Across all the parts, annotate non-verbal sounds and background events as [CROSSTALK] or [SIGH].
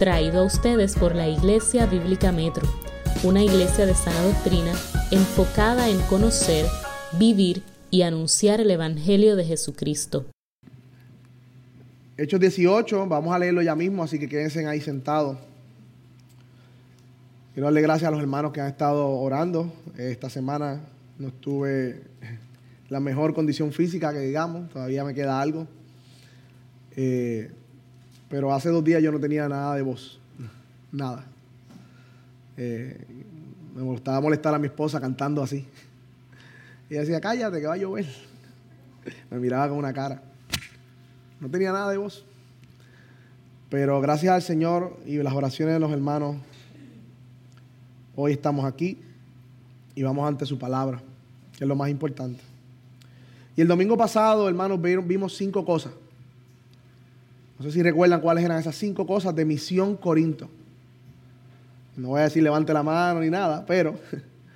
traído a ustedes por la Iglesia Bíblica Metro, una iglesia de sana doctrina enfocada en conocer, vivir y anunciar el Evangelio de Jesucristo. Hechos 18, vamos a leerlo ya mismo, así que quédense ahí sentados. Quiero darle gracias a los hermanos que han estado orando. Esta semana no estuve la mejor condición física que digamos, todavía me queda algo. Eh, pero hace dos días yo no tenía nada de voz, nada. Eh, me gustaba molestar a mi esposa cantando así. Y decía, cállate que va a llover. Me miraba con una cara. No tenía nada de voz. Pero gracias al Señor y las oraciones de los hermanos, hoy estamos aquí y vamos ante su palabra, que es lo más importante. Y el domingo pasado, hermanos, vimos cinco cosas. No sé si recuerdan cuáles eran esas cinco cosas de misión Corinto. No voy a decir levante la mano ni nada, pero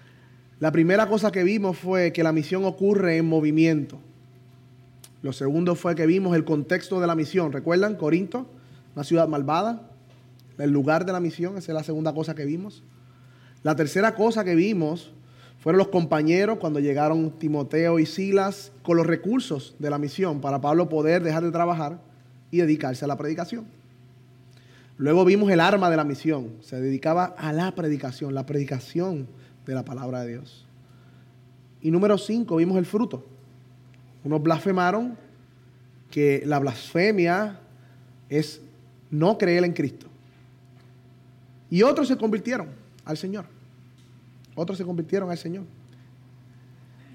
[LAUGHS] la primera cosa que vimos fue que la misión ocurre en movimiento. Lo segundo fue que vimos el contexto de la misión. ¿Recuerdan? Corinto, una ciudad malvada, el lugar de la misión, esa es la segunda cosa que vimos. La tercera cosa que vimos fueron los compañeros cuando llegaron Timoteo y Silas con los recursos de la misión para Pablo poder dejar de trabajar y dedicarse a la predicación. Luego vimos el arma de la misión, se dedicaba a la predicación, la predicación de la palabra de Dios. Y número cinco, vimos el fruto. Unos blasfemaron que la blasfemia es no creer en Cristo. Y otros se convirtieron al Señor. Otros se convirtieron al Señor.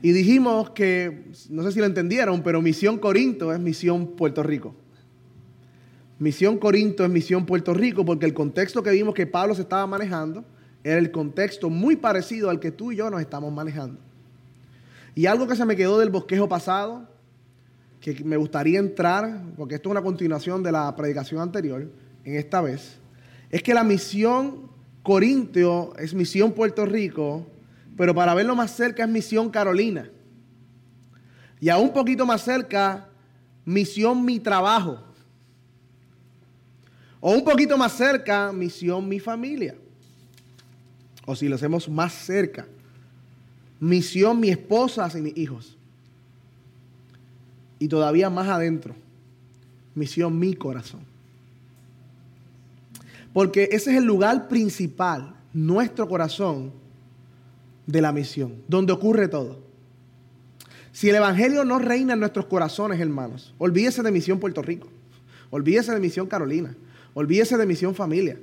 Y dijimos que, no sé si lo entendieron, pero Misión Corinto es Misión Puerto Rico. Misión Corinto es Misión Puerto Rico porque el contexto que vimos que Pablo se estaba manejando era el contexto muy parecido al que tú y yo nos estamos manejando. Y algo que se me quedó del bosquejo pasado, que me gustaría entrar, porque esto es una continuación de la predicación anterior, en esta vez, es que la misión Corintio es misión Puerto Rico, pero para verlo más cerca es misión Carolina. Y aún un poquito más cerca, misión mi trabajo. O un poquito más cerca, misión mi familia. O si lo hacemos más cerca, misión mi esposa y mis hijos. Y todavía más adentro, misión mi corazón. Porque ese es el lugar principal, nuestro corazón, de la misión, donde ocurre todo. Si el Evangelio no reina en nuestros corazones, hermanos, olvídese de Misión Puerto Rico, olvídese de Misión Carolina, olvídese de Misión Familia.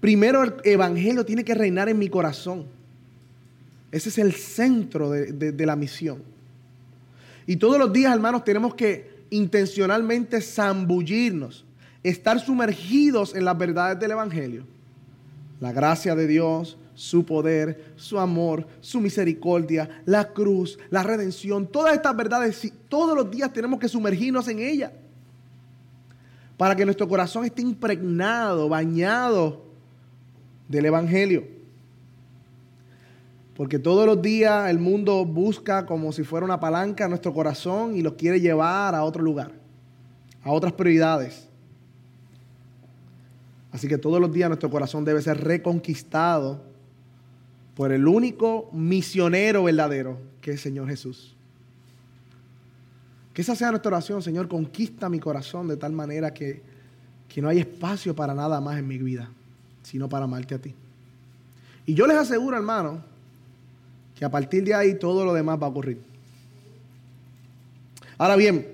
Primero el Evangelio tiene que reinar en mi corazón. Ese es el centro de, de la misión. Y todos los días, hermanos, tenemos que intencionalmente zambullirnos, estar sumergidos en las verdades del Evangelio. La gracia de Dios, su poder, su amor, su misericordia, la cruz, la redención, todas estas verdades, todos los días tenemos que sumergirnos en ella. Para que nuestro corazón esté impregnado, bañado del Evangelio. Porque todos los días el mundo busca como si fuera una palanca nuestro corazón y los quiere llevar a otro lugar, a otras prioridades. Así que todos los días nuestro corazón debe ser reconquistado por el único misionero verdadero, que es Señor Jesús. Que esa sea nuestra oración, Señor, conquista mi corazón de tal manera que, que no hay espacio para nada más en mi vida, sino para amarte a ti. Y yo les aseguro, hermano, que a partir de ahí todo lo demás va a ocurrir. Ahora bien,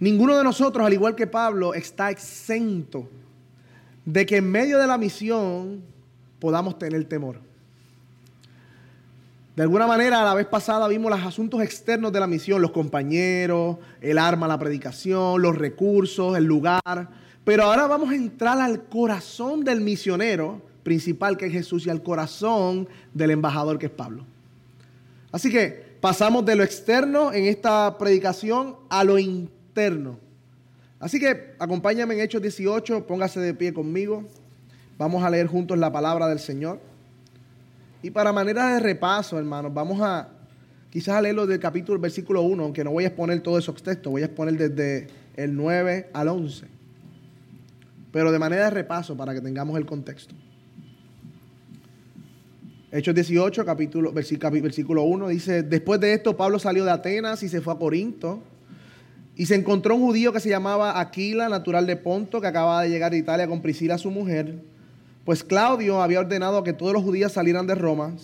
ninguno de nosotros, al igual que Pablo, está exento de que en medio de la misión podamos tener temor. De alguna manera, la vez pasada vimos los asuntos externos de la misión, los compañeros, el arma, la predicación, los recursos, el lugar. Pero ahora vamos a entrar al corazón del misionero principal que es Jesús y al corazón del embajador que es Pablo. Así que pasamos de lo externo en esta predicación a lo interno. Así que acompáñame en Hechos 18, póngase de pie conmigo. Vamos a leer juntos la palabra del Señor. Y para manera de repaso, hermanos, vamos a quizás a leerlo del capítulo, versículo 1, aunque no voy a exponer todos esos textos, voy a exponer desde el 9 al 11. Pero de manera de repaso para que tengamos el contexto. Hechos 18, capítulo, versículo 1, dice, después de esto Pablo salió de Atenas y se fue a Corinto. Y se encontró un judío que se llamaba Aquila, natural de Ponto, que acababa de llegar de Italia con Priscila, su mujer. Pues Claudio había ordenado que todos los judíos salieran de Roma.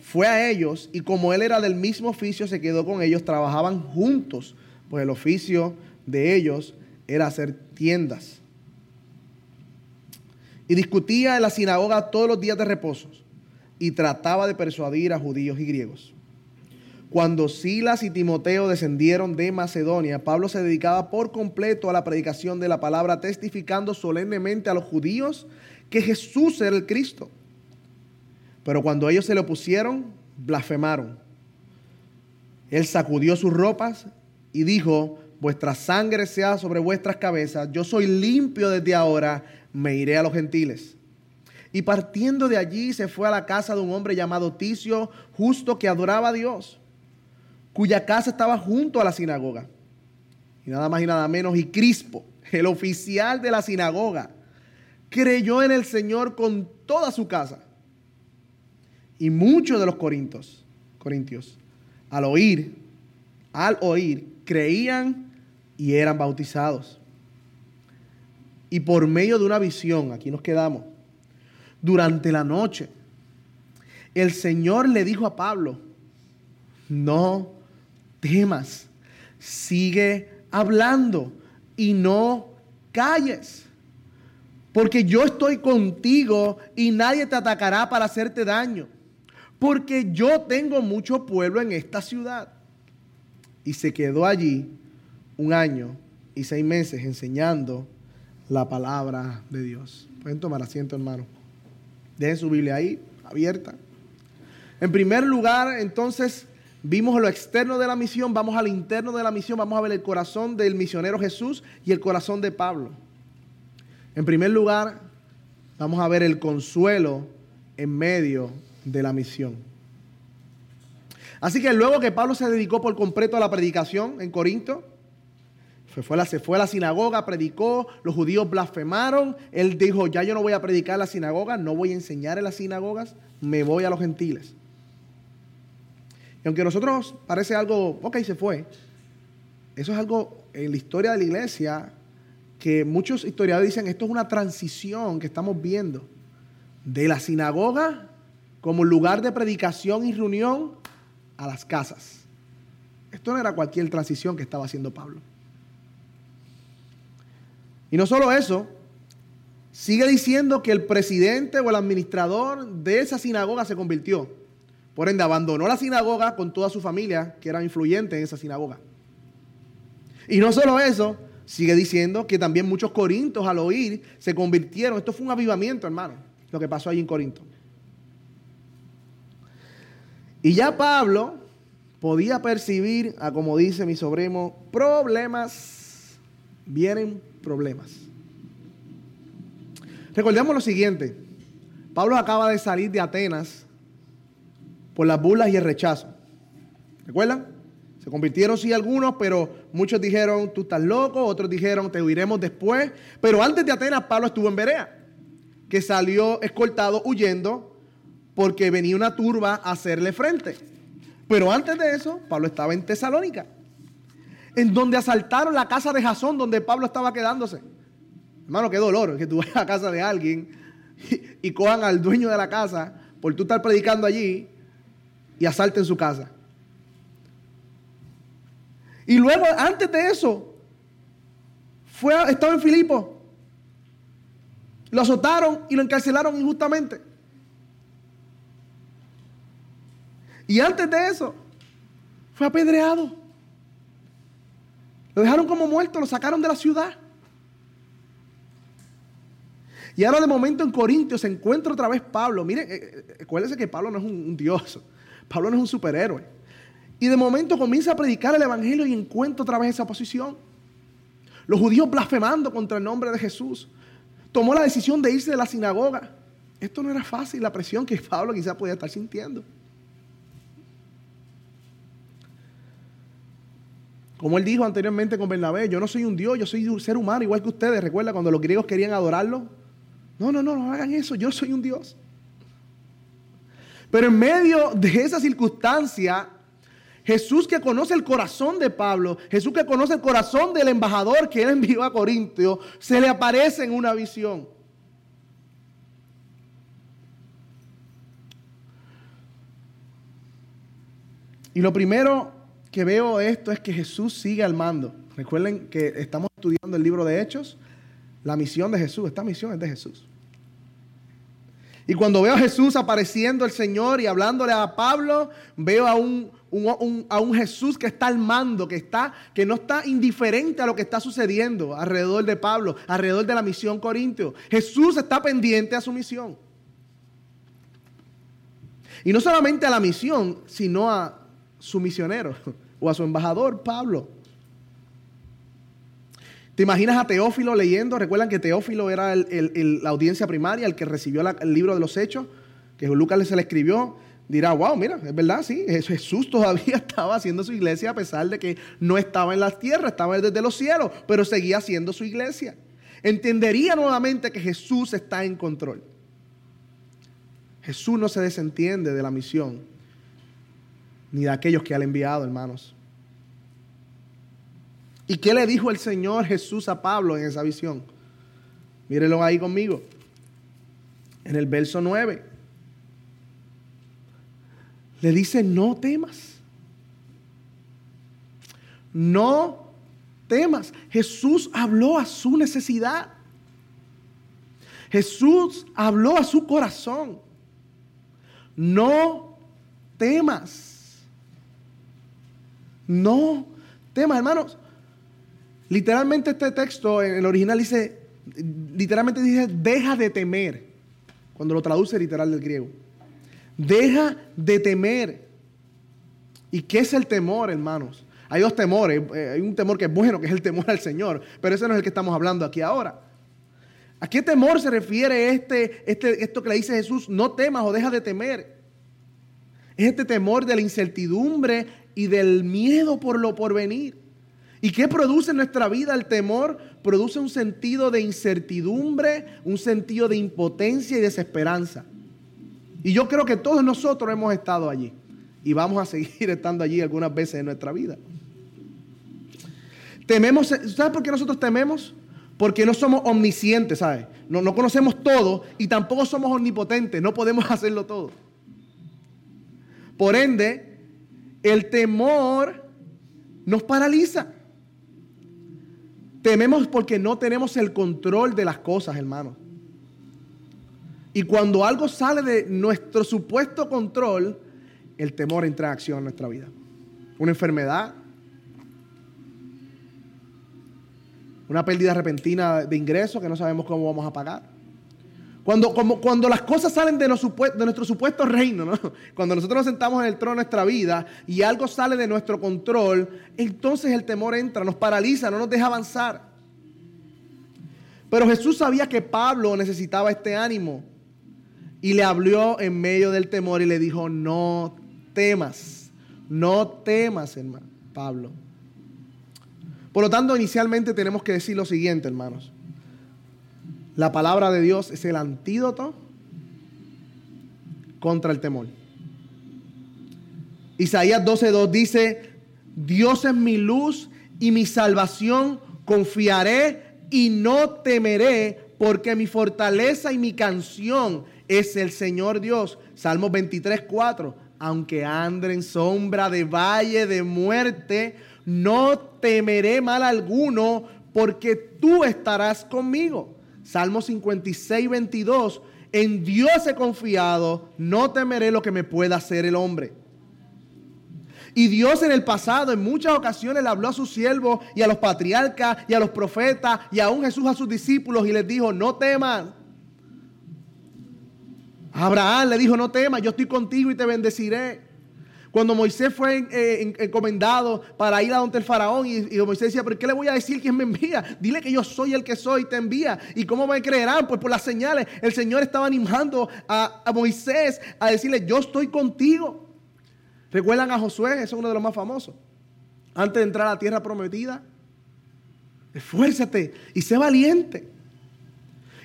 Fue a ellos y como él era del mismo oficio, se quedó con ellos. Trabajaban juntos, pues el oficio de ellos era hacer tiendas. Y discutía en la sinagoga todos los días de reposo y trataba de persuadir a judíos y griegos. Cuando Silas y Timoteo descendieron de Macedonia, Pablo se dedicaba por completo a la predicación de la palabra, testificando solemnemente a los judíos que Jesús era el Cristo. Pero cuando ellos se le opusieron, blasfemaron. Él sacudió sus ropas y dijo, vuestra sangre sea sobre vuestras cabezas, yo soy limpio desde ahora, me iré a los gentiles. Y partiendo de allí se fue a la casa de un hombre llamado Ticio, justo que adoraba a Dios cuya casa estaba junto a la sinagoga. Y nada más y nada menos, y Crispo, el oficial de la sinagoga, creyó en el Señor con toda su casa. Y muchos de los corintios, corintios, al oír, al oír, creían y eran bautizados. Y por medio de una visión, aquí nos quedamos, durante la noche, el Señor le dijo a Pablo, no temas, sigue hablando y no calles. Porque yo estoy contigo y nadie te atacará para hacerte daño. Porque yo tengo mucho pueblo en esta ciudad. Y se quedó allí un año y seis meses enseñando la palabra de Dios. Pueden tomar asiento, hermano. Dejen su Biblia ahí, abierta. En primer lugar, entonces, Vimos lo externo de la misión, vamos al interno de la misión, vamos a ver el corazón del misionero Jesús y el corazón de Pablo. En primer lugar, vamos a ver el consuelo en medio de la misión. Así que luego que Pablo se dedicó por completo a la predicación en Corinto, se fue, a la, sinagoga, predicó, los judíos blasfemaron, él dijo, ya yo no voy a predicar en la sinagoga, no voy a enseñar en las sinagogas, me voy a los gentiles. Y aunque a nosotros parece algo, ok, se fue, eso es algo en la historia de la iglesia que muchos historiadores dicen, esto es una transición que estamos viendo de la sinagoga como lugar de predicación y reunión a las casas. Esto no era cualquier transición que estaba haciendo Pablo. Y no solo eso, sigue diciendo que el presidente o el administrador de esa sinagoga se convirtió. Por ende, abandonó la sinagoga con toda su familia, que era influyente en esa sinagoga. Y no solo eso, sigue diciendo que también muchos corintos al oír se convirtieron. Esto fue un avivamiento, hermano, lo que pasó allí en Corinto. Y ya Pablo podía percibir, a como dice mi sobrino, problemas. Vienen problemas. Recordemos lo siguiente. Pablo acaba de salir de Atenas por las burlas y el rechazo. ¿Recuerdan? Se convirtieron sí algunos, pero muchos dijeron, tú estás loco, otros dijeron, te huiremos después. Pero antes de Atenas, Pablo estuvo en Berea, que salió escoltado huyendo porque venía una turba a hacerle frente. Pero antes de eso, Pablo estaba en Tesalónica, en donde asaltaron la casa de Jasón, donde Pablo estaba quedándose. Hermano, qué dolor que tú vayas a casa de alguien y, y cojan al dueño de la casa por tú estar predicando allí y asalten su casa. Y luego, antes de eso, fue, estaba en Filipo. Lo azotaron y lo encarcelaron injustamente. Y antes de eso, fue apedreado. Lo dejaron como muerto, lo sacaron de la ciudad. Y ahora de momento en Corintios se encuentra otra vez Pablo. Miren, eh, eh, acuérdense que Pablo no es un, un dios. Pablo no es un superhéroe. Y de momento comienza a predicar el Evangelio y encuentra otra vez esa posición. Los judíos blasfemando contra el nombre de Jesús. Tomó la decisión de irse de la sinagoga. Esto no era fácil, la presión que [LAUGHS] Pablo quizás podía estar sintiendo. Como él dijo anteriormente con Bernabé, yo no soy un Dios, yo soy un ser humano igual que ustedes. Recuerda cuando los griegos querían adorarlo. No, no, no, no hagan eso, yo soy un Dios. Pero en medio de esa circunstancia, Jesús que conoce el corazón de Pablo, Jesús que conoce el corazón del embajador que él envió a Corintio, se le aparece en una visión. Y lo primero que veo esto es que Jesús sigue al mando. Recuerden que estamos estudiando el libro de Hechos, la misión de Jesús, esta misión es de Jesús. Y cuando veo a Jesús apareciendo el Señor y hablándole a Pablo, veo a a un Jesús que está al mando, que, está, que no está indiferente a lo que está sucediendo alrededor de Pablo, alrededor de la misión corintio. Jesús está pendiente a su misión. Y no solamente a la misión, sino a su misionero [LAUGHS] o a su embajador, Pablo. ¿Te imaginas a Teófilo leyendo? Recuerdan que Teófilo era la audiencia primaria, el que recibió el libro de los hechos, que Lucas se le escribió. Dirá, wow, mira, es verdad, sí, Jesús todavía [LAUGHS] estaba haciendo su iglesia a pesar de que no estaba en las tierras, estaba desde los cielos, pero seguía haciendo su iglesia. Entendería nuevamente que Jesús está en control. Jesús no se desentiende de la misión, ni de aquellos que ha enviado, hermanos. ¿Y qué le dijo el Señor Jesús a Pablo en esa visión? Mírenlo ahí conmigo. En el verso 9. Le dice, no temas. No temas. Jesús habló a su necesidad. Jesús habló a su corazón. No temas. No temas, hermanos. Literalmente este texto en el original dice, literalmente dice, deja de temer, cuando lo traduce literal del griego. Deja de temer. ¿Y qué es el temor, hermanos? Hay dos temores. Eh, hay un temor que es bueno, que es el temor al Señor, pero ese no es el que estamos hablando aquí ahora. ¿A qué temor se refiere este, este, esto que le dice Jesús? No temas o deja de temer. Es este temor de la incertidumbre y del miedo por lo porvenir. ¿Y qué produce en nuestra vida el temor? Produce un sentido de incertidumbre, un sentido de impotencia y desesperanza. Y yo creo que todos nosotros hemos estado allí y vamos a seguir [LAUGHS] estando allí algunas veces en nuestra vida. Tememos, ¿sabes por qué nosotros tememos? Porque no somos omniscientes, ¿sabes? No, no conocemos todo y tampoco somos omnipotentes, no podemos [LAUGHS] hacerlo todo. Por ende, el temor nos paraliza. Tememos porque no tenemos el control de las cosas, hermano. Y cuando algo sale de nuestro supuesto control, el temor entra en acción en nuestra vida. Una enfermedad, una pérdida repentina de ingresos que no sabemos cómo vamos a pagar. Cuando, cuando las cosas salen de, nuestro supuesto reino, ¿no? [LAUGHS] cuando nosotros nos sentamos en el trono de nuestra vida y algo sale de nuestro control, entonces el temor entra, nos paraliza, no nos deja avanzar. Pero Jesús sabía que Pablo necesitaba este ánimo y le habló en medio del temor y le dijo, no temas, no temas, hermano, Pablo. Por lo tanto, inicialmente tenemos que decir lo siguiente, hermanos. La palabra de Dios es el antídoto contra el temor. Isaías 12:2 dice, Dios es mi luz y mi salvación, confiaré y no temeré, porque mi fortaleza y mi canción es el Señor Dios. Salmo 23:4, aunque ande en sombra de valle de muerte, no temeré mal alguno, porque tú estarás conmigo. Salmo 56, 22. En Dios he confiado, no temeré lo que me pueda hacer el hombre. Y Dios en el pasado, en muchas ocasiones, le habló a sus siervos y a los patriarcas y a los profetas y aún Jesús a sus discípulos y les dijo, no teman. Abraham le dijo, no temas, yo estoy contigo y te bendeciré. Cuando Moisés fue eh, encomendado para ir a donde el faraón y, Moisés decía, ¿pero qué le voy a decir quién me envía? Dile que yo soy el que soy y te envía. ¿Y cómo me creerán? Pues por las señales. El Señor estaba animando a, a Moisés a decirle, yo estoy contigo. ¿Recuerdan a Josué? Ese es uno de los más famosos. antes de entrar a la tierra prometida. Esfuérzate y sé valiente.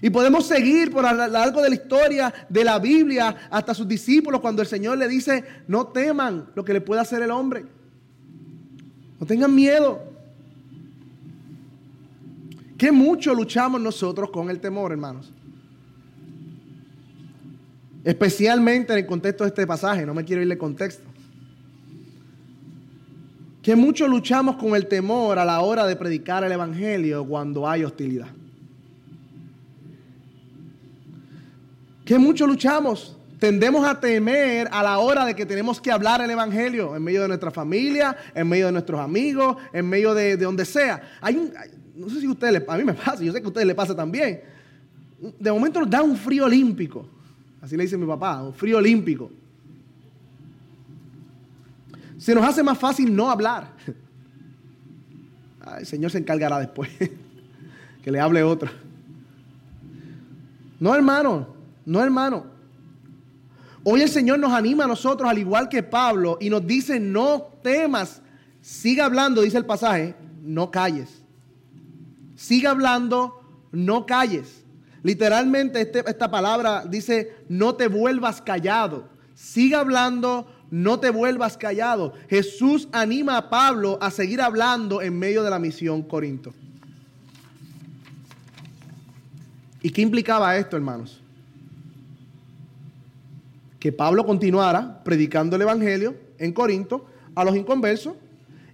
Y podemos seguir por a lo largo de la historia de la Biblia hasta sus discípulos cuando el Señor le dice, no teman lo que le pueda hacer el hombre. No tengan miedo. Qué mucho luchamos nosotros con el temor, hermanos. Especialmente en el contexto de este pasaje, no me quiero irle contexto. Que mucho luchamos con el temor a la hora de predicar el Evangelio cuando hay hostilidad. Que mucho luchamos. Tendemos a temer a la hora de que tenemos que hablar el Evangelio en medio de nuestra familia, en medio de nuestros amigos, en medio de, donde sea. Hay un, no sé si a ustedes, a mí me [LAUGHS] pasa, yo sé que a ustedes les pasa también. De momento nos da un frío olímpico. Así le dice mi papá, un frío olímpico. Se nos hace más fácil no hablar. el Señor se encargará después. [LAUGHS] que le hable otro. No, hermano, no, hermano. Hoy el Señor nos anima a nosotros, al igual que Pablo, y nos dice, no temas, siga hablando, dice el pasaje, no calles. Siga hablando, no calles. Literalmente este, esta palabra dice, no te vuelvas callado. Siga hablando, no te vuelvas callado. Jesús anima a Pablo a seguir hablando en medio de la misión Corinto. ¿Y qué implicaba esto, hermanos? Que Pablo continuara predicando el Evangelio en Corinto a los inconversos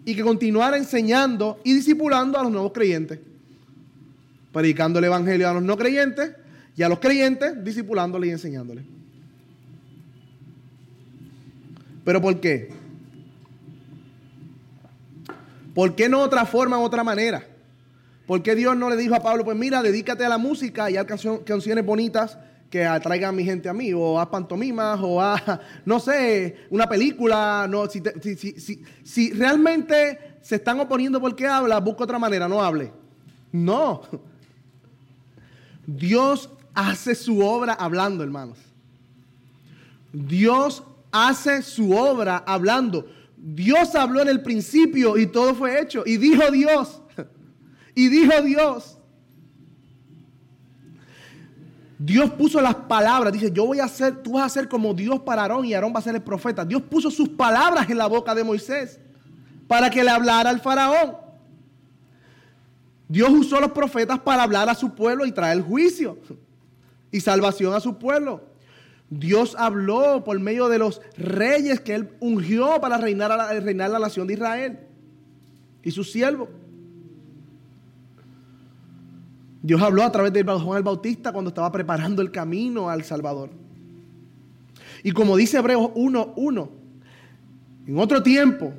y que continuara enseñando y discipulando a los nuevos creyentes. Predicando el Evangelio a los no creyentes y a los creyentes discipulándole y enseñándole. ¿Pero por qué? ¿Por qué no otra forma, otra manera? ¿Por qué Dios no le dijo a Pablo, pues mira, dedícate a la música y a canciones bonitas que atraigan a mi gente a mí, o a pantomimas, o a, no sé, una película. No, si, si, realmente se están oponiendo porque habla, busca otra manera, no hable. No. Dios hace su obra hablando, hermanos. Dios hace su obra hablando. Dios habló en el principio y todo fue hecho. Y dijo Dios. [LAUGHS] Y dijo Dios. Dios puso las palabras, dice, yo voy a ser, tú vas a ser como Dios para Aarón y Aarón va a ser el profeta. Dios puso sus palabras en la boca de Moisés para que le hablara al faraón. Dios usó los profetas para hablar a su pueblo y traer juicio y salvación a su pueblo. Dios habló por medio de los reyes que él ungió para reinar, a reinar la nación de Israel y sus siervos. Dios habló a través de Juan el Bautista cuando estaba preparando el camino al Salvador. Y como dice Hebreos 1.1, en otro tiempo,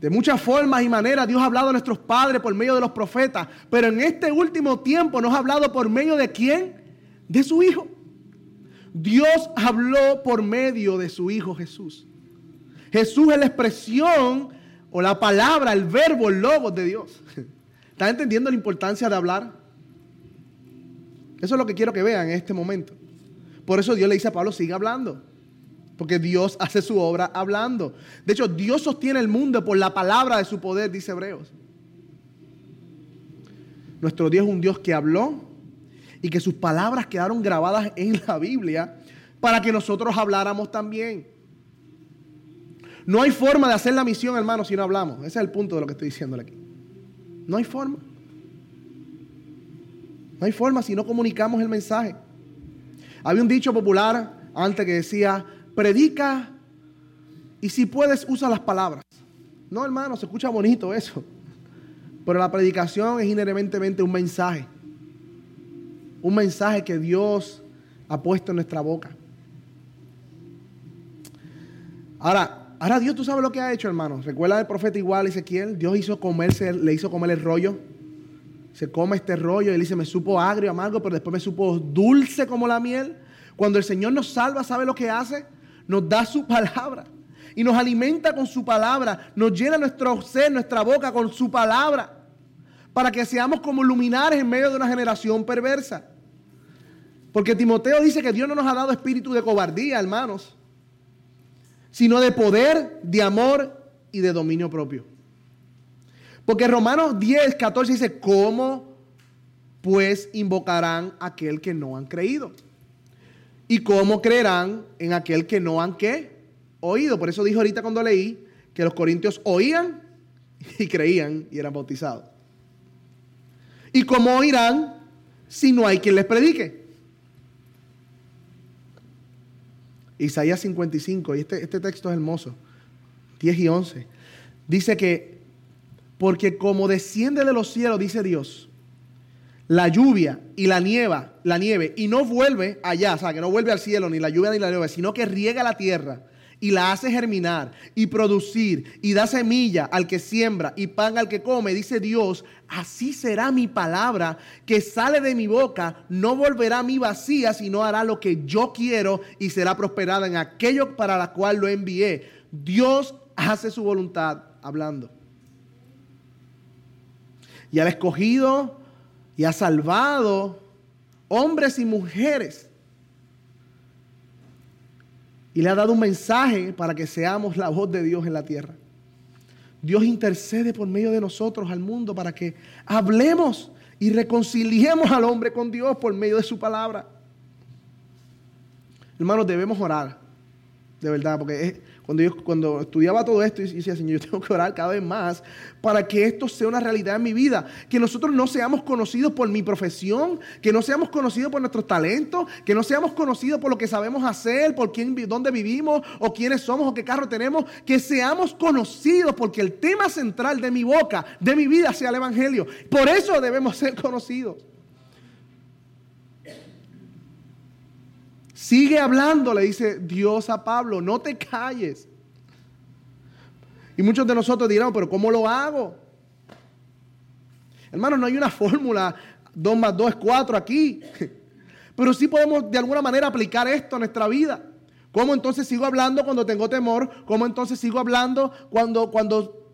de muchas formas y maneras, Dios ha hablado a nuestros padres por medio de los profetas, pero en este último tiempo nos ha hablado por medio de quién? De su Hijo. Dios habló por medio de su Hijo Jesús. Jesús es la expresión o la palabra, el verbo, el logo de Dios. [LAUGHS] ¿Están entendiendo la importancia de hablar? Eso es lo que quiero que vean en este momento. Por eso Dios le dice a Pablo, siga hablando. Porque Dios hace su obra hablando. De hecho, Dios sostiene el mundo por la palabra de su poder, dice Hebreos. Nuestro Dios es un Dios que habló y que sus palabras quedaron grabadas en la Biblia para que nosotros habláramos también. No hay forma de hacer la misión, hermano, si no hablamos. Ese es el punto de lo que estoy diciéndole aquí. No hay forma. No hay forma si no comunicamos el mensaje. Había un dicho popular antes que decía, predica y si puedes usa las palabras. No, hermano, se escucha bonito eso. Pero la predicación es inherentemente un mensaje. Un mensaje que Dios ha puesto en nuestra boca. Ahora, ahora Dios, tú sabes lo que ha hecho, hermano. Recuerda el profeta igual, Ezequiel. Dios hizo comerse, le hizo comer el rollo se come este rollo y él dice, me supo agrio, amargo, pero después me supo dulce como la miel. Cuando el Señor nos salva, ¿sabe lo que hace? Nos da su palabra y nos alimenta con su palabra, nos llena nuestro ser, nuestra boca con su palabra, para que seamos como luminares en medio de una generación perversa. Porque Timoteo dice que Dios no nos ha dado espíritu de cobardía, hermanos, sino de poder, de amor y de dominio propio. Porque Romanos 10, 14 dice, ¿cómo pues invocarán aquel que no han creído? ¿Y cómo creerán en aquel que no han? Oído. Por eso dijo ahorita cuando leí que los corintios oían y creían y eran bautizados. ¿Y cómo oirán si no hay quien les predique? Isaías 55, y este, este texto es hermoso, 10 y 11, dice que, porque como desciende de los cielos, dice Dios, la lluvia y la nieva, la nieve, y no vuelve allá, o sea, que no vuelve al cielo, ni la lluvia ni la nieve, sino que riega la tierra y la hace germinar y producir y da semilla al que siembra y pan al que come, dice Dios, así será mi palabra que sale de mi boca, no volverá a mí vacía, sino hará lo que yo quiero y será prosperada en aquello para la cual lo envié. Dios hace su voluntad hablando. Y ha escogido y ha salvado hombres y mujeres y le ha dado un mensaje para que seamos la voz de Dios en la tierra. Dios intercede por medio de nosotros al mundo para que hablemos y reconciliemos al hombre con Dios por medio de su palabra. Hermanos, debemos orar, de verdad, porque cuando yo cuando estudiaba todo esto, y decía, Señor, yo tengo que orar cada vez más para que esto sea una realidad en mi vida. Que nosotros no seamos conocidos por mi profesión, que no seamos conocidos por nuestros talentos, que no seamos conocidos por lo que sabemos hacer, por quién, dónde vivimos, o quiénes somos, o qué carro tenemos. Que seamos conocidos porque el tema central de mi boca, de mi vida, sea el Evangelio. Por eso debemos ser conocidos. Sigue hablando, le dice Dios a Pablo, no te calles. Y muchos de nosotros dirán, pero ¿cómo lo hago? Hermano, no hay una [LAUGHS] fórmula 2 más 2 es 4 aquí. [LAUGHS] Pero sí podemos de alguna manera aplicar esto a nuestra vida. ¿Cómo entonces sigo hablando cuando tengo temor? ¿Cómo entonces sigo hablando cuando, cuando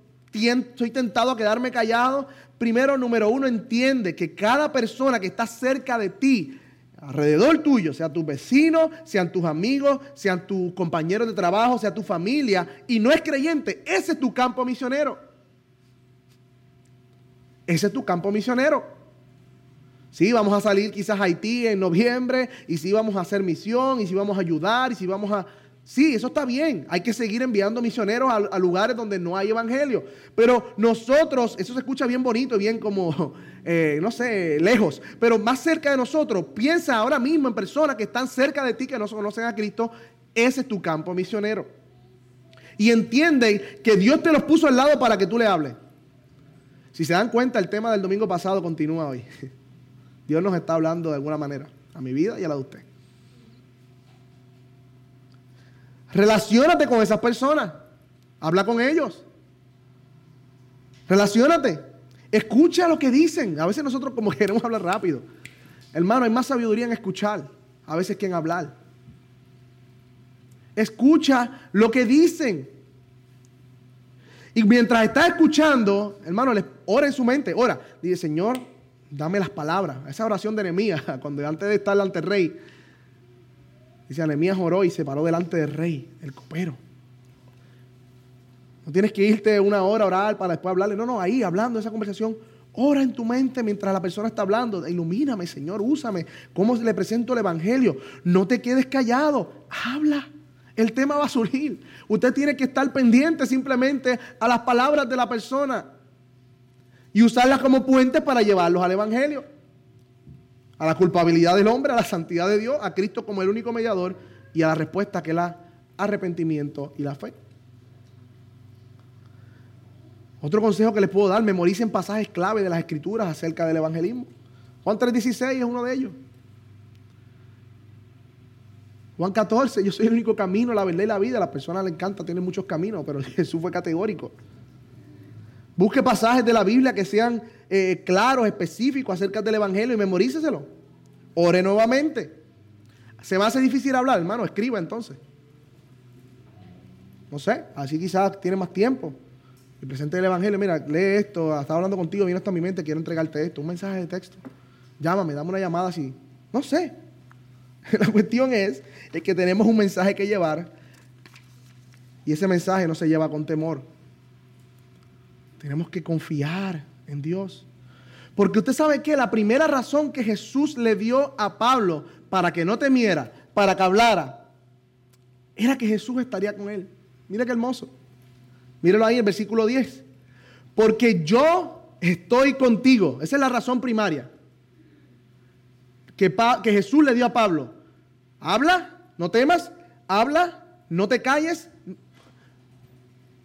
soy tentado a quedarme callado? Primero, número uno, entiende que cada persona que está cerca de ti alrededor tuyo, sea tu vecino, sean tus amigos, sean tus compañeros de trabajo, sea tu familia, y no es creyente, ese es tu campo misionero. Ese es tu campo misionero. Sí, vamos a salir quizás a Haití en noviembre, y sí vamos a hacer misión, y sí vamos a ayudar, y sí vamos a Sí, eso está bien. Hay que seguir enviando misioneros a, lugares donde no hay evangelio. Pero nosotros, eso se escucha bien bonito, bien como, [LAUGHS] eh, no sé, lejos. Pero más cerca de nosotros, piensa ahora mismo en personas que están cerca de ti, que no conocen a Cristo. Ese es tu campo misionero. Y entienden que Dios te los puso al lado para que tú le hables. Si se dan cuenta, el tema del domingo pasado continúa hoy. [LAUGHS] Dios nos está hablando de alguna manera a mi vida y a la de usted. Relaciónate con esas personas. Habla con ellos. Relaciónate. Escucha lo que dicen. A veces nosotros como [LAUGHS] queremos hablar rápido. Hermano, hay más sabiduría en escuchar. A veces que en hablar. Escucha lo que dicen. Y mientras está escuchando, hermano, ora en su mente, ora. Dice, Señor, dame las palabras. Esa oración de Nehemías, [LAUGHS] cuando antes de estar ante el rey, Dice, Anemías oró y se paró delante del rey, el copero. No tienes que irte una hora a orar para después hablarle. No, no, ahí hablando esa conversación. Ora en tu mente mientras la persona está hablando. Ilumíname, Señor, úsame. ¿Cómo le presento el Evangelio? No te quedes callado. Habla. El tema va a surgir. Usted tiene que estar pendiente simplemente a las palabras de la persona y usarlas como puente para llevarlos al Evangelio a la culpabilidad del hombre, a la santidad de Dios, a Cristo como el único mediador y a la respuesta que es el arrepentimiento y la fe. Otro consejo que les puedo dar, memoricen pasajes clave de las escrituras acerca del evangelismo. Juan 3:16 es uno de ellos. Juan 14, yo soy el único camino, la verdad y la vida. A las personas les encanta tener muchos caminos, pero [LAUGHS] Jesús fue categórico. Busque pasajes de la Biblia que sean eh, claros, específicos acerca del Evangelio y memoríceselo. Ore nuevamente. ¿Se me hace difícil hablar, hermano? Escriba entonces. No sé, así quizás tiene más tiempo. Y presente el Evangelio, mira, lee esto, estaba hablando contigo, viene esto a mi mente, quiero entregarte esto, un mensaje de texto. Llámame, dame una llamada así. No sé. [LAUGHS] La cuestión es, es que tenemos un mensaje que llevar y ese mensaje no se lleva con temor Tenemos que confiar en Dios. Porque usted sabe que la primera razón que Jesús le dio a Pablo para que no temiera, para que hablara, era que Jesús estaría con él. Mira qué hermoso. Míralo ahí el versículo 10. Porque yo estoy contigo. Esa es la razón primaria que Jesús le dio a Pablo. Habla, no temas, habla, no te calles.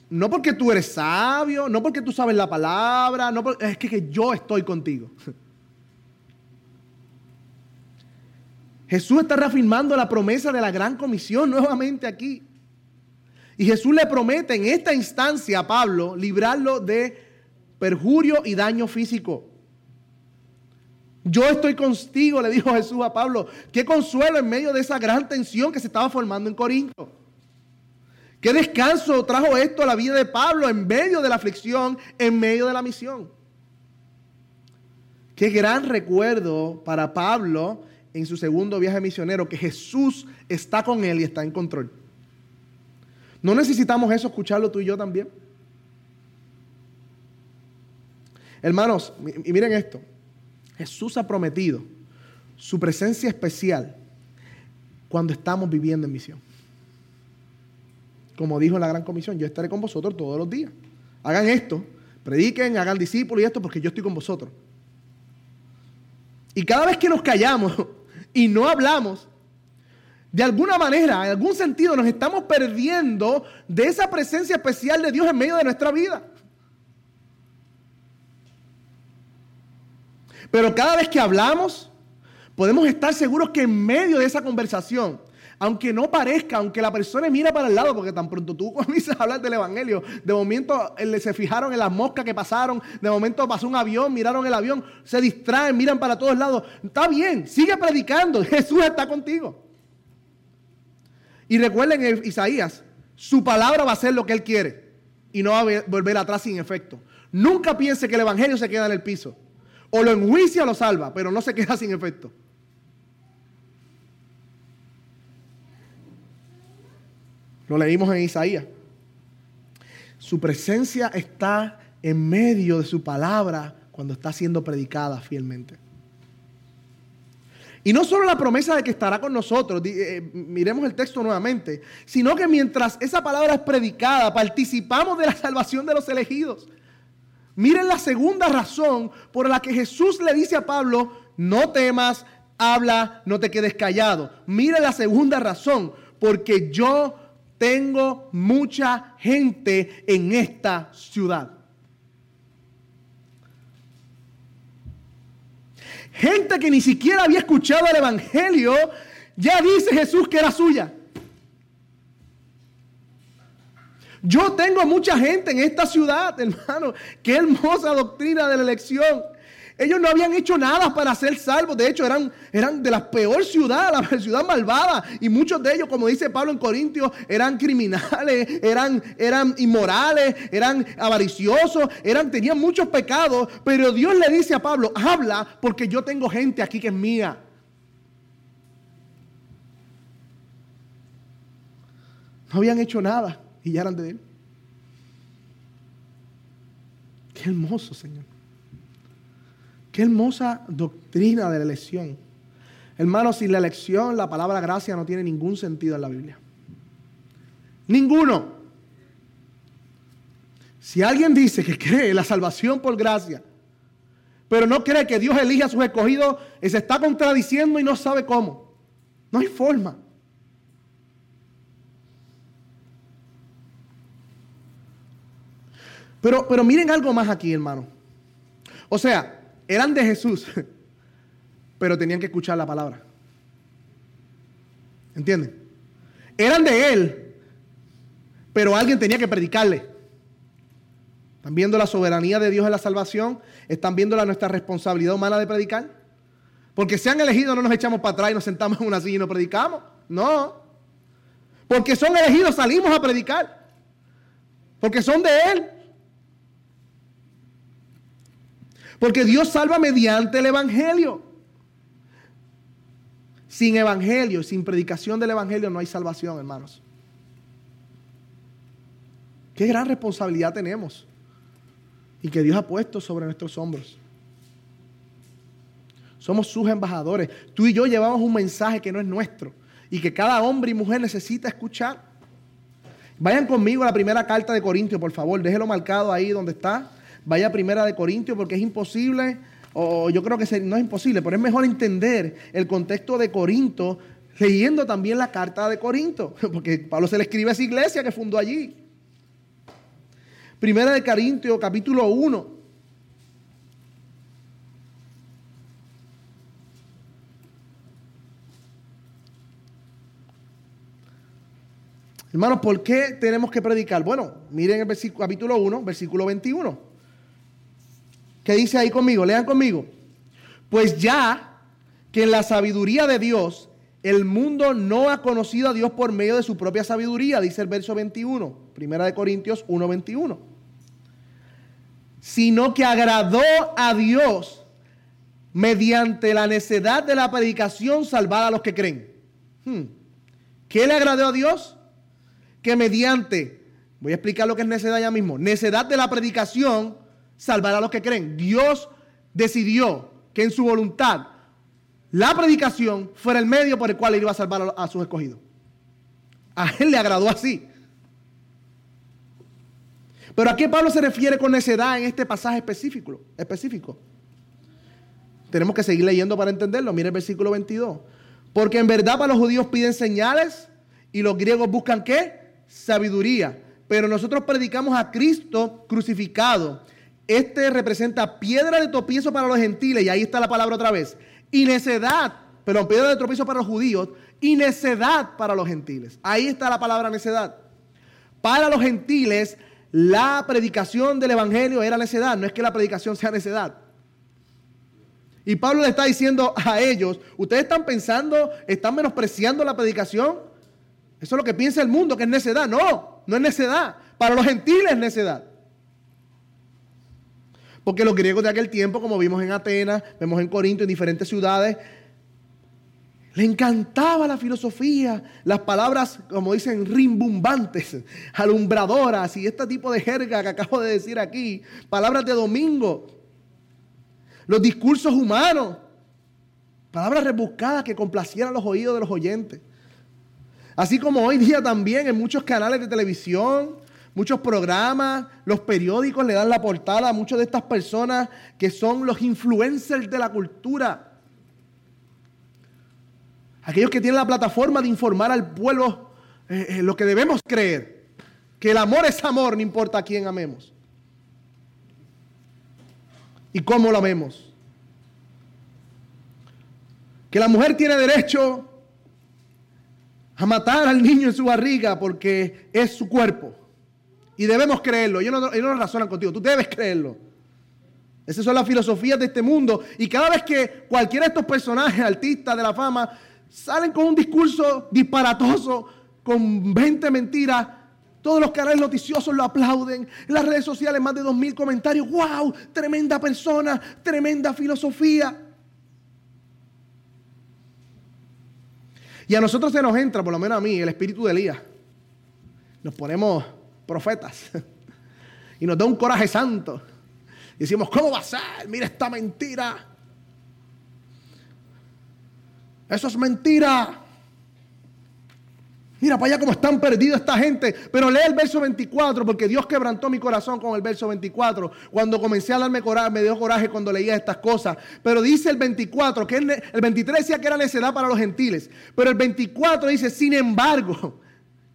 No porque tú eres sabio, no porque tú sabes la palabra, es que yo estoy contigo. [LAUGHS] Jesús está reafirmando la promesa de la gran comisión nuevamente aquí. Y Jesús le promete en esta instancia a Pablo librarlo de perjurio y daño físico. Yo estoy contigo, le dijo Jesús a Pablo. Qué consuelo en medio de esa gran tensión que se estaba formando en Corinto. Qué descanso trajo esto a la vida de Pablo en medio de la aflicción, en medio de la misión. Qué gran recuerdo para Pablo en su segundo viaje misionero, que Jesús está con él y está en control. ¿No necesitamos eso escucharlo tú y yo también? Hermanos, y miren esto. Jesús ha prometido su presencia especial cuando estamos viviendo en misión. Como dijo en la gran comisión, yo estaré con vosotros todos los días. Hagan esto, prediquen, hagan discípulos y esto porque yo estoy con vosotros. Y cada vez que nos callamos [LAUGHS] y no hablamos, de alguna manera, en algún sentido, nos estamos perdiendo de esa presencia especial de Dios en medio de nuestra vida. Pero cada vez que hablamos, podemos estar seguros que en medio de esa conversación, aunque no parezca, aunque la persona mira para el lado, porque tan pronto tú [LAUGHS] comienzas a hablar del Evangelio, de momento eh, se fijaron en las moscas que pasaron, de momento pasó un avión, miraron el avión, se distraen, miran para todos lados. Está bien, sigue predicando, [LAUGHS] Jesús está contigo. Y recuerden en Isaías, su palabra va a ser lo que Él quiere y no va a volver atrás sin efecto. Nunca piense que el Evangelio se queda en el piso. O lo enjuicia o lo salva, pero no se queda [LAUGHS] sin efecto. Lo leímos en Isaías. Su presencia está en medio de su palabra cuando está siendo predicada fielmente. Y no solo la promesa de que estará con nosotros, eh, miremos el texto nuevamente, sino que mientras esa palabra es predicada, participamos de la salvación de los elegidos. Miren la segunda razón por la que Jesús le dice a Pablo, no temas, habla, no te quedes callado. Miren la segunda razón, porque yo tengo mucha gente en esta ciudad. Gente que ni siquiera había escuchado el Evangelio, ya dice Jesús que era suya. Yo tengo mucha gente en esta ciudad, [LAUGHS] hermano. Qué hermosa doctrina de la elección. Ellos no habían hecho nada para ser salvos. De hecho, eran, eran de la peor ciudad, [LAUGHS] la ciudad malvada. Y muchos de ellos, como dice Pablo en Corintios, eran criminales, eran, eran inmorales, eran avariciosos, eran, tenían muchos pecados. Pero Dios le dice a Pablo, habla porque yo tengo gente aquí que es mía. No habían hecho nada y ya eran de Él. Qué hermoso, Señor. Qué hermosa doctrina de la elección. Hermanos, sin la elección, la palabra gracia no tiene ningún sentido en la Biblia. Ninguno. Si alguien dice que cree la salvación por gracia, pero no cree que Dios elija a sus escogidos, se está contradiciendo y no sabe cómo. No hay forma. Pero, pero miren algo más aquí, hermano. O sea, eran de Jesús, [LAUGHS] pero tenían que escuchar la palabra. ¿Entienden? Eran de Él, pero alguien tenía que predicarle. ¿Están viendo la soberanía de Dios en la salvación? ¿Están viendo la nuestra responsabilidad humana de predicar? Porque se han elegido, no nos echamos para atrás y nos sentamos en una silla y no predicamos. No. Porque son elegidos, salimos a predicar. Porque son de Él. Porque Dios salva mediante el Evangelio. Sin Evangelio, sin predicación del Evangelio no hay salvación, hermanos. Qué gran responsabilidad tenemos. y que Dios ha puesto sobre nuestros hombros. Somos sus embajadores. Tú y yo llevamos un mensaje que no es nuestro y que cada hombre y mujer necesita escuchar. Vayan conmigo a la primera carta de Corintios, por favor. Déjelo marcado ahí donde está. Vaya a primera de Corintios porque es imposible, o yo creo que no es imposible, pero es mejor entender el contexto de Corinto leyendo también la carta de Corinto, [LAUGHS] porque Pablo se le escribe a esa iglesia que fundó allí. Primera de Corintios, capítulo 1. Hermanos, ¿por qué tenemos que predicar? Bueno, miren el capítulo 1, versículo 21. ¿Qué dice ahí conmigo? Lean conmigo. Pues ya que en la sabiduría de Dios el mundo no ha conocido a Dios por medio de su propia sabiduría, dice el verso 21, primera de Corintios 1, 21. Sino que agradó a Dios mediante la necedad de la predicación salvar a los que creen. Hmm. ¿Qué le agradó a Dios? que mediante, voy a explicar lo que es necedad ya mismo, necedad de la predicación salvará a los que creen. Dios decidió que en su voluntad la predicación fuera el medio por el cual él iba a salvar a, sus escogidos. A él le agradó así. Pero ¿a qué Pablo se refiere con necedad en este pasaje específico? específico? Tenemos que seguir leyendo para entenderlo. Mire el versículo 22. Porque en verdad para los judíos piden señales y los griegos buscan qué? sabiduría. Pero nosotros predicamos a Cristo crucificado. Este representa piedra de tropiezo para los gentiles, y ahí está la palabra otra vez. Y necedad, perdón, piedra de tropiezo para los judíos y necedad para los gentiles. Ahí está la palabra necedad. Para los gentiles, la predicación del Evangelio era necedad, no es que la predicación sea necedad. Y Pablo le está diciendo a ellos, ustedes están pensando, están menospreciando la predicación. Eso es lo que piensa el mundo, que es necedad. No, no es necedad. Para los gentiles es necedad. Porque los griegos de aquel tiempo, como vimos en Atenas, vemos en Corinto, en diferentes ciudades, le encantaba la filosofía, las palabras, como dicen, rimbombantes, [LAUGHS] alumbradoras y este tipo de jerga que acabo de decir aquí, palabras de domingo, los discursos humanos, palabras rebuscadas que complacieran los oídos de los oyentes. Así como hoy día también en muchos canales de televisión, muchos programas, los periódicos le dan la portada a muchas de estas personas que son los influencers de la cultura. Aquellos que tienen la plataforma de informar al pueblo eh, eh, lo que debemos creer. Que el amor es amor, no importa a quién amemos. Y cómo lo amemos. Que la mujer tiene derecho a matar al niño en su barriga porque es su cuerpo. Y debemos creerlo. Ellos no, ellos no razonan contigo, tú debes creerlo. Esas son las filosofías de este mundo. Y cada vez que cualquiera de estos personajes, artistas de la fama, salen con un discurso disparatoso, con 20 mentiras, todos los canales noticiosos lo aplauden. En las redes sociales más de 2.000 comentarios. ¡Wow! Tremenda persona, tremenda filosofía. Y a nosotros se nos entra, por lo menos a mí, el espíritu de Elías. Nos ponemos profetas y nos da un coraje santo. Decimos, ¿cómo va a ser? Mira esta mentira. Eso es mentira. Mira para allá cómo están perdidos esta gente. Pero lee el verso 24, porque Dios quebrantó mi corazón con el verso 24. Cuando comencé a darme coraje, me dio coraje cuando leía estas cosas. Pero dice el 24, que el 23 decía que era necedad para los gentiles. Pero el 24 dice, sin embargo,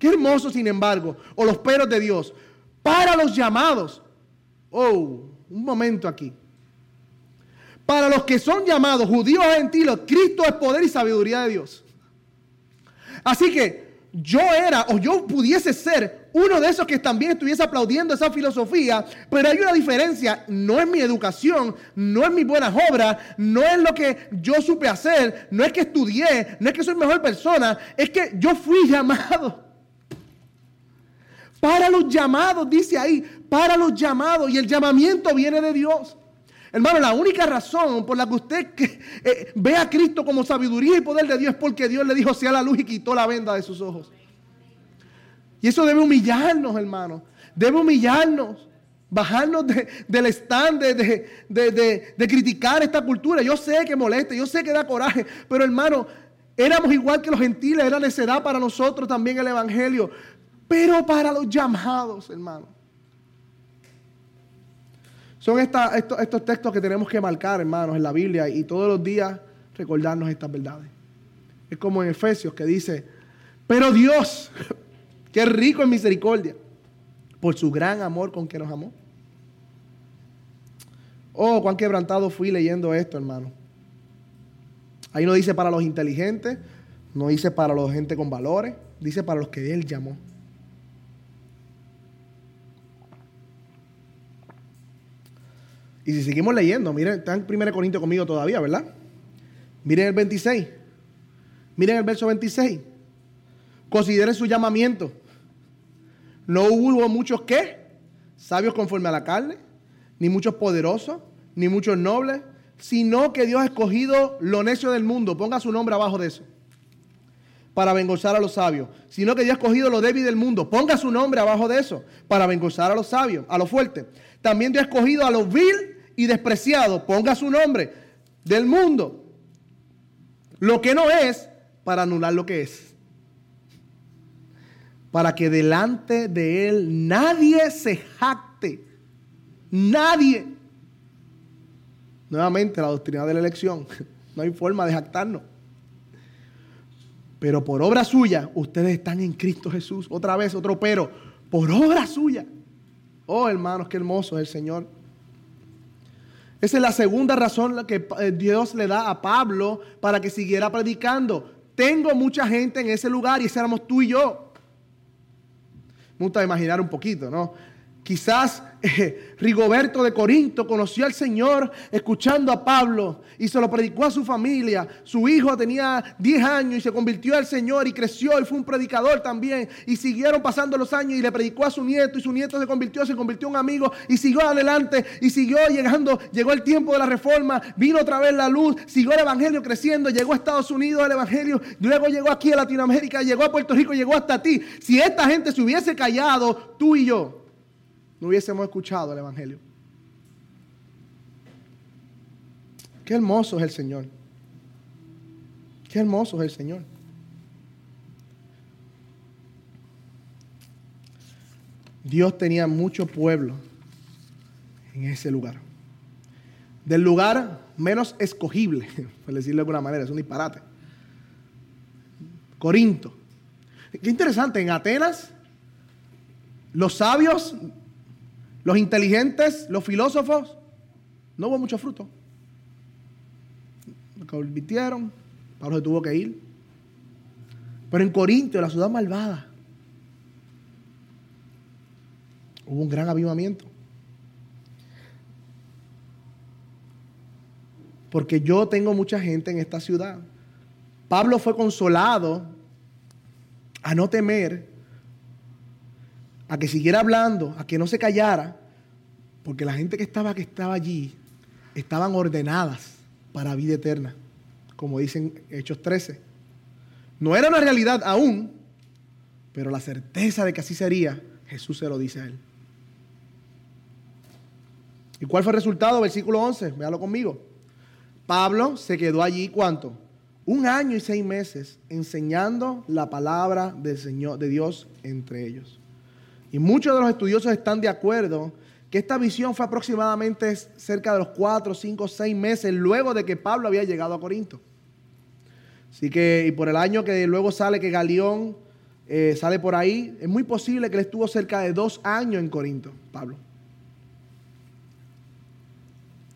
qué hermoso sin embargo, o los peros de Dios, para los llamados. Oh, un momento aquí. Para los que son llamados judíos o gentiles, Cristo es poder y sabiduría de Dios. Así que yo era o yo pudiese ser uno de esos que también estuviese aplaudiendo esa filosofía, pero hay una diferencia, no es mi educación, no es mi buenas obras, no es lo que yo supe hacer, no es que estudié, no es que soy mejor persona, es que yo fui [LAUGHS] llamado. Para los llamados, dice ahí, para los llamados, y el llamamiento viene de Dios. Hermano, la única razón por la que usted eh, ve a Cristo como sabiduría y poder de Dios es porque Dios le dijo sea la luz y quitó la venda de sus ojos. Y eso debe humillarnos, hermano. Debe humillarnos. bajarnos del stand de, de, criticar esta cultura. Yo sé que molesta, yo sé que da coraje, pero hermano, éramos igual que los gentiles, era necedad para nosotros también el Evangelio, pero para los llamados, hermano. Son estos, textos que tenemos que marcar, hermanos, en la Biblia y todos los días recordarnos estas verdades. Es como en Efesios que dice, pero Dios, [LAUGHS] que rico en misericordia, por su gran amor con que nos amó. Oh, cuán quebrantado fui leyendo esto, hermano. Ahí no dice para los inteligentes, no dice para los gente con valores, dice para los que Él llamó. Y si seguimos leyendo, miren, están en 1 Corintios conmigo todavía, ¿verdad? Miren el 26. Miren el verso 26. Consideren su llamamiento. No hubo muchos que, sabios conforme a la carne, ni muchos poderosos, ni muchos nobles, sino que Dios ha escogido lo necio del mundo. Ponga su nombre abajo de eso. Para vengozar a los sabios. Sino que Dios ha escogido lo débil del mundo. Ponga su nombre abajo de eso. Para vengozar a los sabios, a los fuertes. También Dios ha escogido a los vil y despreciado. Ponga su nombre del mundo. Lo que no es para anular lo que es. Para que delante de Él nadie se jacte. Nadie. Nuevamente la doctrina de la elección. [LAUGHS] No hay forma de jactarnos. Pero por obra suya, ustedes están en Cristo Jesús. Otra vez, otro pero. Por obra suya. Oh, hermanos, qué hermoso es el Señor. Esa es la segunda razón que eh, Dios le da a Pablo para que siguiera predicando. Tengo mucha gente en ese lugar y ese éramos tú y yo. Me gusta imaginar un poquito, ¿no? Quizás eh, Rigoberto de Corinto conoció al Señor escuchando a Pablo y se lo predicó a su familia. Su hijo tenía 10 años y se convirtió al Señor y creció y fue un predicador también. Y siguieron pasando los años y le predicó a su nieto y su nieto se convirtió, se convirtió en un amigo y siguió adelante y siguió llegando. Llegó el tiempo de la reforma, vino otra vez la luz, siguió el Evangelio creciendo, llegó a Estados Unidos el Evangelio, luego llegó aquí a Latinoamérica, llegó a Puerto Rico, llegó hasta ti. Si esta gente se hubiese callado, tú y yo no hubiésemos escuchado el Evangelio. Qué hermoso es el Señor. Qué hermoso es el Señor. Dios tenía mucho pueblo en ese lugar. Del lugar menos escogible, [LAUGHS] por decirlo de alguna manera, es un disparate. Corinto. Qué interesante, en Atenas los sabios los inteligentes, los filósofos, no hubo mucho fruto. Lo convirtieron, Pablo se tuvo que ir. Pero en Corintio, la ciudad malvada, hubo un gran avivamiento. Porque yo tengo mucha gente en esta ciudad. Pablo fue consolado a no temer a que siguiera hablando, a que no se callara, porque la gente que estaba, que estaba allí estaban ordenadas para vida eterna, como dicen Hechos 13. No era una realidad aún, pero la certeza de que así sería, Jesús se lo dice a él. ¿Y cuál fue el resultado? Versículo 11, véalo conmigo. Pablo se quedó allí, ¿cuánto? Un año y seis meses enseñando la palabra del Señor, de Dios entre ellos. Y muchos de los estudiosos están de acuerdo que esta visión fue aproximadamente cerca de los cuatro, cinco, seis meses luego de que Pablo había llegado a Corinto. Así que, y por el año que luego sale que Galeón eh, sale por ahí, es muy posible que él estuvo cerca de dos años en Corinto, Pablo.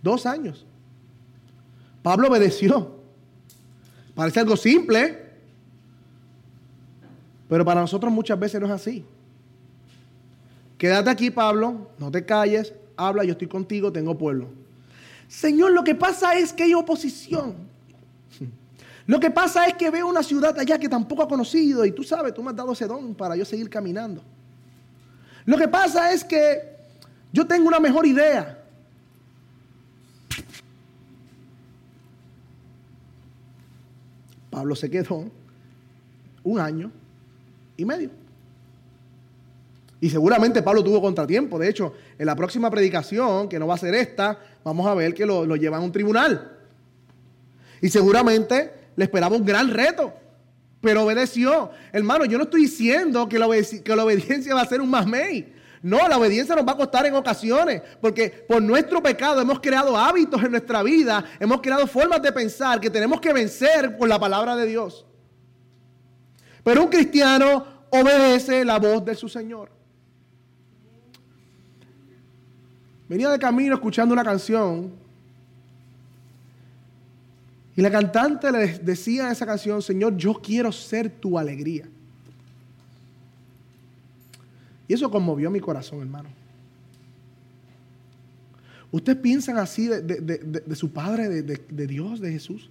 Dos años. Pablo obedeció. Parece algo simple, pero para nosotros muchas veces no es así. Quédate aquí, Pablo, no te calles, habla, yo estoy contigo, tengo pueblo. Señor, lo que pasa es que hay oposición. Lo que pasa es que veo una ciudad allá que tampoco ha conocido y tú sabes, tú me has dado ese don para yo seguir caminando. Lo que pasa es que yo tengo una mejor idea. Pablo se quedó un año y medio. Y seguramente Pablo tuvo contratiempo. De hecho, en la próxima predicación, que no va a ser esta, vamos a ver que lo, llevan a un tribunal. Y seguramente le esperaba un gran reto. Pero obedeció. Hermano, yo no estoy diciendo que la, obediencia va a ser un masmey. No, la obediencia nos va a costar en ocasiones, porque por nuestro pecado hemos creado hábitos en nuestra vida, hemos creado formas de pensar que tenemos que vencer por la palabra de Dios. Pero un cristiano obedece la voz de su Señor. Venía de camino escuchando una canción y la cantante le decía en esa canción, Señor, yo quiero ser tu alegría. Y eso conmovió mi corazón, hermano. ¿Ustedes piensan así de, su Padre, de Dios, de Jesús?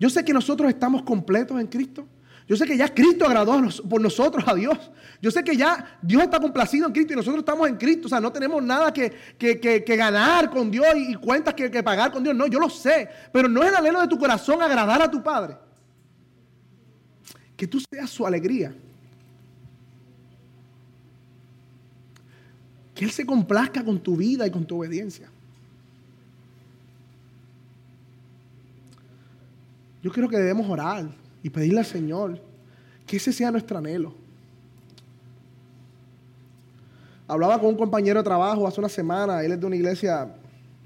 Yo sé que nosotros estamos completos en Cristo. Yo sé que ya Cristo agradó por nosotros a Dios. Yo sé que ya Dios está complacido en Cristo y nosotros estamos en Cristo. O sea, no tenemos nada que, ganar con Dios y, cuentas que, que, pagar con Dios. No, yo lo sé. Pero no es el anhelo de tu corazón agradar a tu Padre. Que tú seas su alegría. Que Él se complazca con tu vida y con tu obediencia. Yo creo que debemos orar y pedirle al Señor que ese sea nuestro anhelo. Hablaba con un compañero de trabajo hace una semana, él es de una iglesia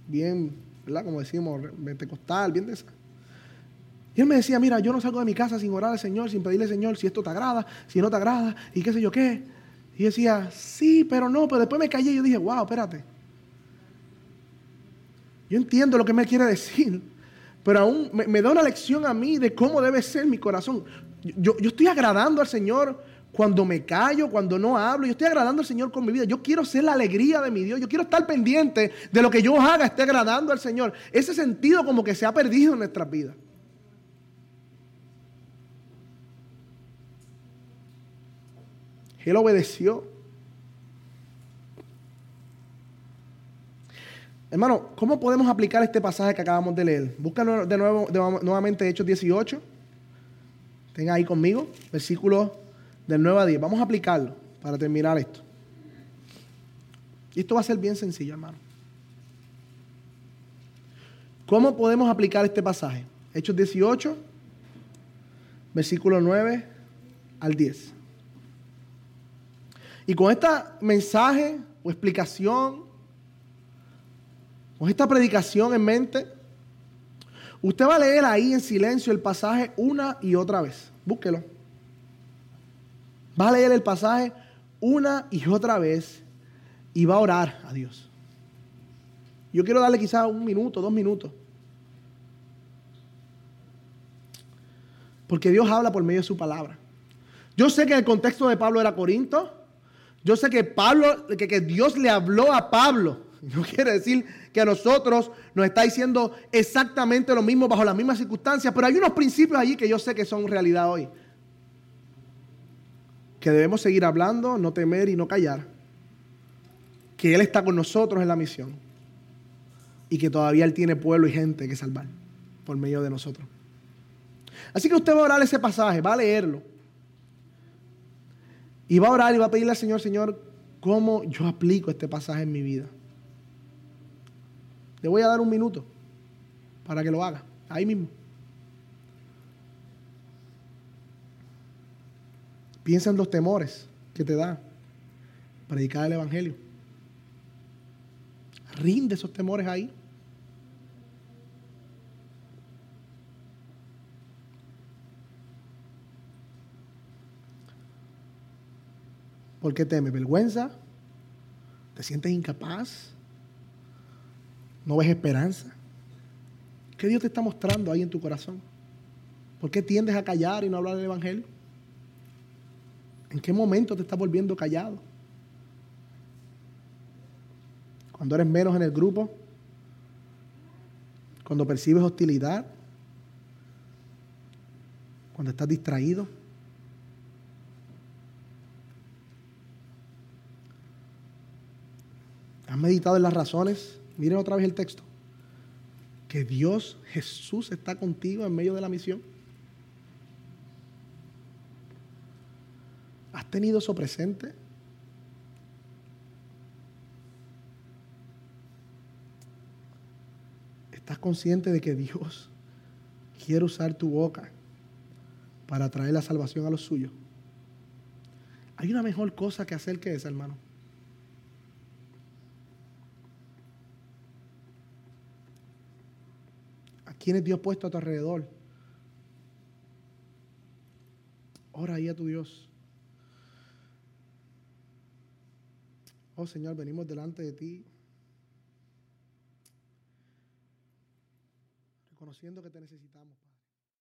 bien, ¿verdad? Como decimos, pentecostal, bien de esa. Y él me decía, mira, yo no salgo de mi casa sin orar al Señor, sin pedirle al Señor si esto te agrada, si no te agrada, y qué sé yo qué. Y decía, sí, pero no, pero después me callé y yo dije, wow, espérate. Yo entiendo lo que me quiere decir, pero aún me, da una lección a mí de cómo debe ser mi corazón. Yo, yo estoy agradando al Señor cuando me callo, cuando no hablo. Yo estoy agradando al Señor con mi vida. Yo quiero ser la alegría de mi Dios. Yo quiero estar pendiente de lo que yo haga, esté agradando al Señor. Ese sentido como que se ha perdido en nuestras vidas. Él obedeció. Hermano, ¿cómo podemos aplicar este pasaje que acabamos de leer? Busca de nuevo, nuevamente Hechos 18. Tenga ahí conmigo, versículo del 9 a 10. Vamos a aplicarlo para terminar esto. Y esto va a ser bien sencillo, hermano. ¿Cómo podemos aplicar este pasaje? Hechos 18, versículo 9 al 10. Y con este mensaje o explicación con esta predicación en mente, usted va a leer ahí en silencio el pasaje una y otra vez. Búsquelo. Va a leer el pasaje una y otra vez y va a orar a Dios. Yo quiero darle quizás un minuto, dos minutos. Porque Dios habla por medio de su palabra. Yo sé que el contexto de Pablo era Corinto. Yo sé que Pablo, que, que Dios le habló a Pablo [LAUGHS] no quiere decir que a nosotros nos está diciendo exactamente lo mismo bajo las mismas circunstancias, pero hay unos principios allí que yo sé que son realidad hoy. Que debemos seguir hablando, no temer y no callar. Que Él está con nosotros en la misión. Y que todavía Él tiene pueblo y gente que salvar por medio de nosotros. Así que usted va a orar ese pasaje, va a leerlo. Y va a orar y va a pedirle al Señor, Señor, cómo yo aplico este pasaje en mi vida. Le voy a dar un minuto para que lo haga, ahí mismo. Piensa en los temores que te da predicar el Evangelio. Rinde esos temores ahí. ¿Por qué temes? ¿Vergüenza? ¿Te sientes incapaz? ¿No ves esperanza? ¿Qué Dios te está mostrando ahí en tu corazón? ¿Por qué tiendes a callar y no hablar del Evangelio? ¿En qué momento te estás volviendo callado? Cuando eres menos en el grupo, cuando percibes hostilidad, cuando estás distraído. ¿Has meditado en las razones Miren otra vez el texto. Que Dios, Jesús está contigo en medio de la misión. ¿Has ¿Has tenido eso presente? ¿Estás consciente de que Dios quiere usar tu boca para traer la salvación a los suyos? Hay una mejor cosa que hacer que esa, hermano. Quién es Dios puesto a tu alrededor? Ora ahí a tu Dios. Oh Señor, venimos delante de ti. Reconociendo que te necesitamos.